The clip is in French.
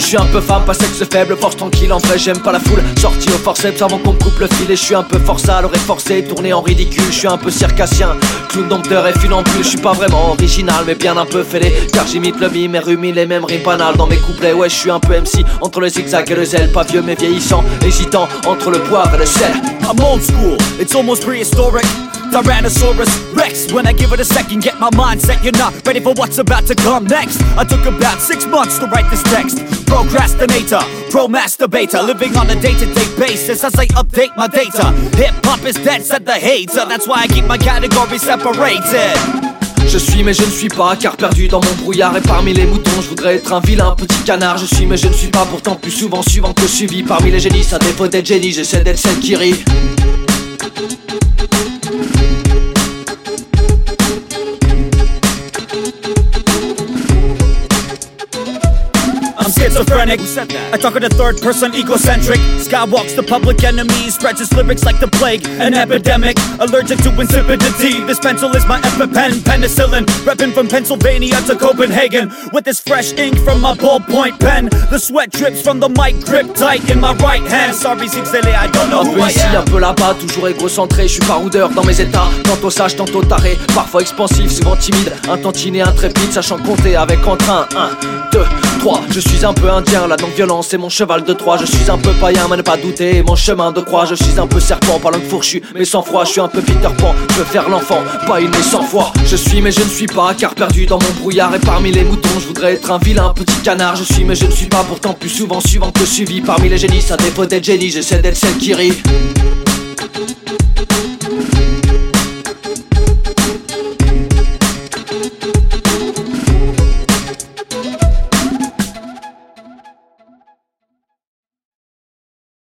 je suis un peu femme, pas sexe faible, force tranquille, en vrai j'aime pas la foule. Sorti au forceps avant qu'on me coupe le fil Et je suis un peu forçat, l'oreille forcé, tourné en ridicule Je suis un peu circassien, clown dompteur et funambule Je suis pas vraiment original mais bien un peu fêlé. Car j'imite le mime et rumine les mêmes rimes banales. Dans mes couplets, ouais je suis un peu MC Entre le zigzag et le zèle, pas vieux mais vieillissant Hésitant entre le poivre et le sel. I'm old school, it's almost prehistoric. Tyrannosaurus Rex, when I give it a second, get my mindset. You're not ready for what's about to come next. I took about six months to write this text. Procrastinator, pro masturbator, living on a day to day basis as I update my data. Hip hop is dead, said the hater. That's why I keep my categories separated. Je suis mais je ne suis pas car perdu dans mon brouillard et parmi les moutons je voudrais être un vilain petit canard Je suis mais je ne suis pas pourtant plus souvent suivant que suivi Parmi les génies à défaut d'être génie j'essaie d'être celle qui rit Schizophrenic. I talk in the third person, egocentric. Skywalks the public enemy, spreads his lyrics like the plague, an epidemic. Allergic to insipidity. This pencil is my EpiPen, penicillin. Reppin' from Pennsylvania to Copenhagen. With this fresh ink from my ballpoint pen. The sweat drips from the mic, grip tight in my right hand. Sorry, Zixele, I don't know Un who peu I ici, un am. peu là-bas, toujours égocentré, je suis baroudeur dans mes états, tantôt sage, tantôt taré, parfois expansif, souvent timide, un tantinet intrépide, sachant compter avec entrain, 1, 2, 3, je suis un peu la non-violence c'est mon cheval de Troie, je suis un peu païen, mais ne pas douter, mon chemin de croix, je suis un peu serpent, pas langue fourchue, mais sans froid, je suis un peu Peter Pan, je veux faire l'enfant, pas une mais cent fois, je suis mais je ne suis pas, car perdu dans mon brouillard, et parmi les moutons, je voudrais être un vilain petit canard, je suis mais je ne suis pas, pourtant plus souvent suivant que suivi, parmi les génies, à défaut d'être génie, j'essaie d'être celle qui rit.